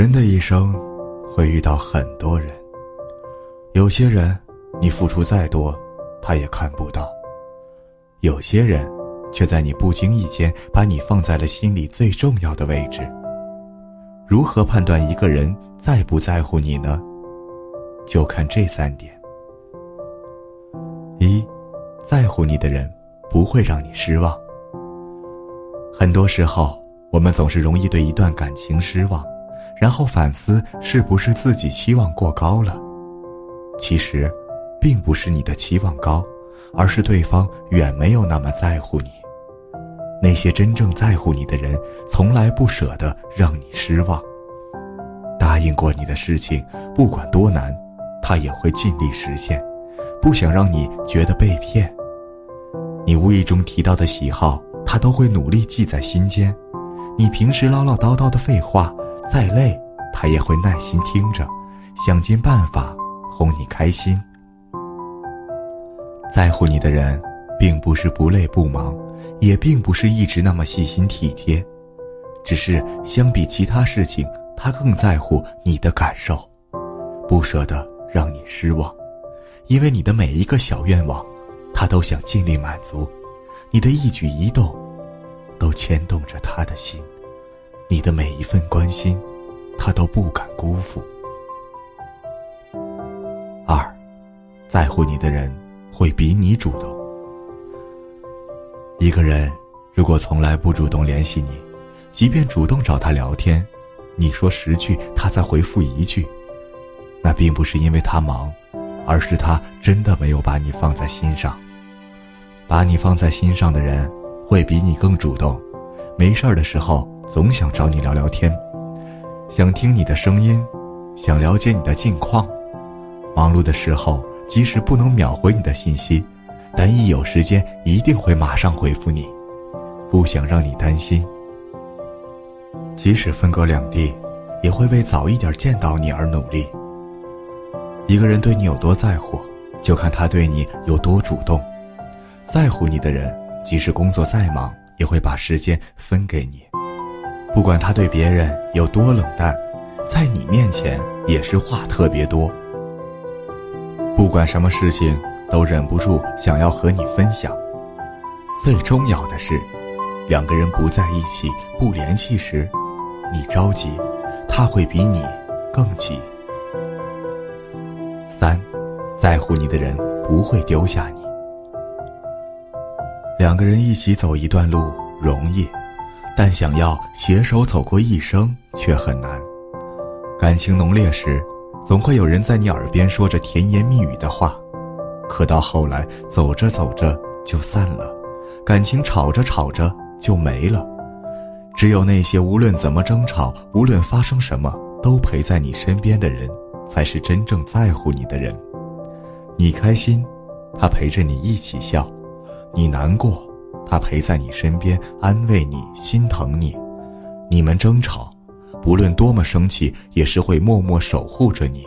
人的一生会遇到很多人，有些人你付出再多，他也看不到；有些人却在你不经意间把你放在了心里最重要的位置。如何判断一个人在不在乎你呢？就看这三点：一，在乎你的人不会让你失望。很多时候，我们总是容易对一段感情失望。然后反思是不是自己期望过高了？其实，并不是你的期望高，而是对方远没有那么在乎你。那些真正在乎你的人，从来不舍得让你失望。答应过你的事情，不管多难，他也会尽力实现，不想让你觉得被骗。你无意中提到的喜好，他都会努力记在心间。你平时唠唠叨叨的废话。再累，他也会耐心听着，想尽办法哄你开心。在乎你的人，并不是不累不忙，也并不是一直那么细心体贴，只是相比其他事情，他更在乎你的感受，不舍得让你失望，因为你的每一个小愿望，他都想尽力满足，你的一举一动，都牵动着他的心。你的每一份关心，他都不敢辜负。二，在乎你的人会比你主动。一个人如果从来不主动联系你，即便主动找他聊天，你说十句他才回复一句，那并不是因为他忙，而是他真的没有把你放在心上。把你放在心上的人会比你更主动，没事儿的时候。总想找你聊聊天，想听你的声音，想了解你的近况。忙碌的时候，即使不能秒回你的信息，但一有时间一定会马上回复你，不想让你担心。即使分隔两地，也会为早一点见到你而努力。一个人对你有多在乎，就看他对你有多主动。在乎你的人，即使工作再忙，也会把时间分给你。不管他对别人有多冷淡，在你面前也是话特别多。不管什么事情都忍不住想要和你分享。最重要的是，两个人不在一起、不联系时，你着急，他会比你更急。三，在乎你的人不会丢下你。两个人一起走一段路容易。但想要携手走过一生却很难。感情浓烈时，总会有人在你耳边说着甜言蜜语的话，可到后来走着走着就散了，感情吵着吵着就没了。只有那些无论怎么争吵，无论发生什么都陪在你身边的人，才是真正在乎你的人。你开心，他陪着你一起笑；你难过。他陪在你身边，安慰你，心疼你。你们争吵，不论多么生气，也是会默默守护着你，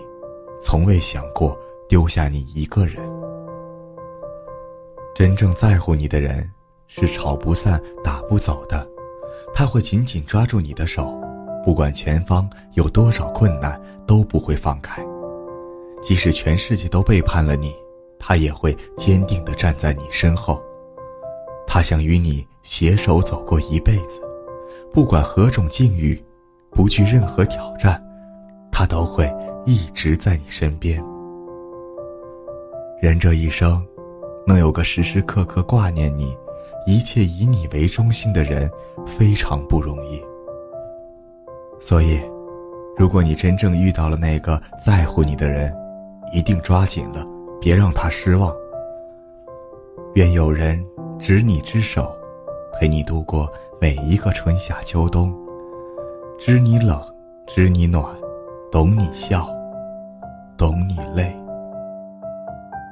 从未想过丢下你一个人。真正在乎你的人，是吵不散、打不走的。他会紧紧抓住你的手，不管前方有多少困难，都不会放开。即使全世界都背叛了你，他也会坚定地站在你身后。他想与你携手走过一辈子，不管何种境遇，不惧任何挑战，他都会一直在你身边。人这一生，能有个时时刻刻挂念你、一切以你为中心的人，非常不容易。所以，如果你真正遇到了那个在乎你的人，一定抓紧了，别让他失望。愿有人。执你之手，陪你度过每一个春夏秋冬，知你冷，知你暖，懂你笑，懂你累。